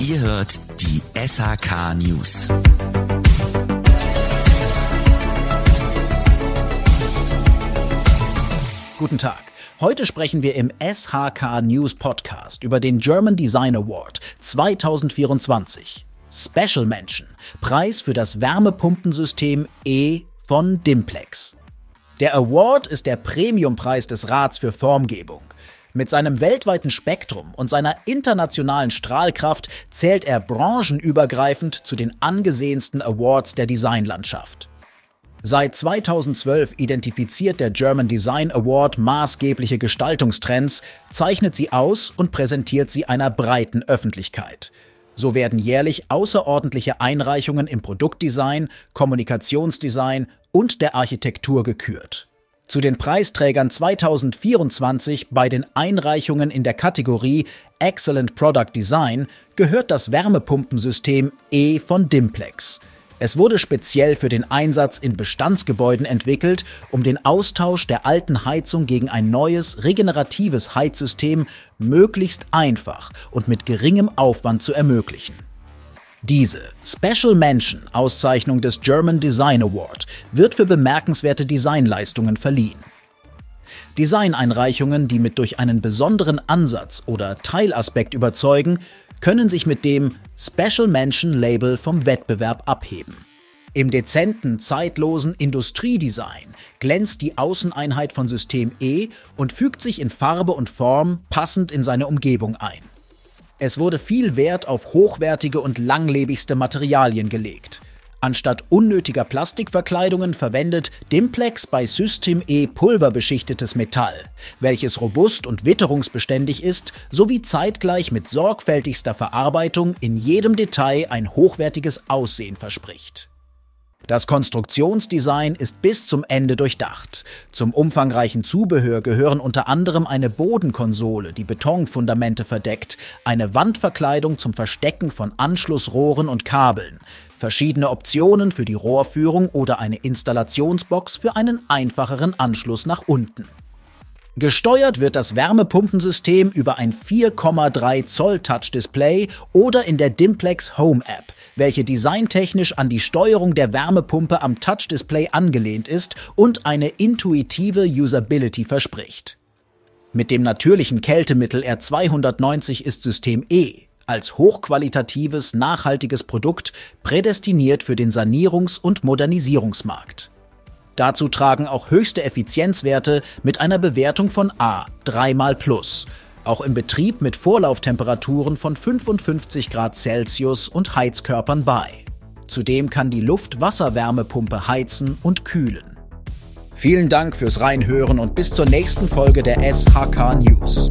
Ihr hört die SHK News. Guten Tag. Heute sprechen wir im SHK News Podcast über den German Design Award 2024. Special Mention. Preis für das Wärmepumpensystem E von Dimplex. Der Award ist der Premiumpreis des Rats für Formgebung. Mit seinem weltweiten Spektrum und seiner internationalen Strahlkraft zählt er branchenübergreifend zu den angesehensten Awards der Designlandschaft. Seit 2012 identifiziert der German Design Award maßgebliche Gestaltungstrends, zeichnet sie aus und präsentiert sie einer breiten Öffentlichkeit. So werden jährlich außerordentliche Einreichungen im Produktdesign, Kommunikationsdesign und der Architektur gekürt. Zu den Preisträgern 2024 bei den Einreichungen in der Kategorie Excellent Product Design gehört das Wärmepumpensystem E von Dimplex. Es wurde speziell für den Einsatz in Bestandsgebäuden entwickelt, um den Austausch der alten Heizung gegen ein neues, regeneratives Heizsystem möglichst einfach und mit geringem Aufwand zu ermöglichen. Diese Special Mention Auszeichnung des German Design Award wird für bemerkenswerte Designleistungen verliehen. Designeinreichungen, die mit durch einen besonderen Ansatz oder Teilaspekt überzeugen, können sich mit dem Special Mention Label vom Wettbewerb abheben. Im dezenten, zeitlosen Industriedesign glänzt die Außeneinheit von System E und fügt sich in Farbe und Form passend in seine Umgebung ein. Es wurde viel Wert auf hochwertige und langlebigste Materialien gelegt. Anstatt unnötiger Plastikverkleidungen verwendet Dimplex bei System E pulverbeschichtetes Metall, welches robust und witterungsbeständig ist, sowie zeitgleich mit sorgfältigster Verarbeitung in jedem Detail ein hochwertiges Aussehen verspricht. Das Konstruktionsdesign ist bis zum Ende durchdacht. Zum umfangreichen Zubehör gehören unter anderem eine Bodenkonsole, die Betonfundamente verdeckt, eine Wandverkleidung zum Verstecken von Anschlussrohren und Kabeln, verschiedene Optionen für die Rohrführung oder eine Installationsbox für einen einfacheren Anschluss nach unten. Gesteuert wird das Wärmepumpensystem über ein 4,3 Zoll Touch-Display oder in der Dimplex Home App, welche designtechnisch an die Steuerung der Wärmepumpe am Touch-Display angelehnt ist und eine intuitive Usability verspricht. Mit dem natürlichen Kältemittel R290 ist System E als hochqualitatives, nachhaltiges Produkt prädestiniert für den Sanierungs- und Modernisierungsmarkt. Dazu tragen auch höchste Effizienzwerte mit einer Bewertung von A, 3 mal plus, auch im Betrieb mit Vorlauftemperaturen von 55 Grad Celsius und Heizkörpern bei. Zudem kann die Luft-Wasser-Wärmepumpe heizen und kühlen. Vielen Dank fürs Reinhören und bis zur nächsten Folge der SHK News.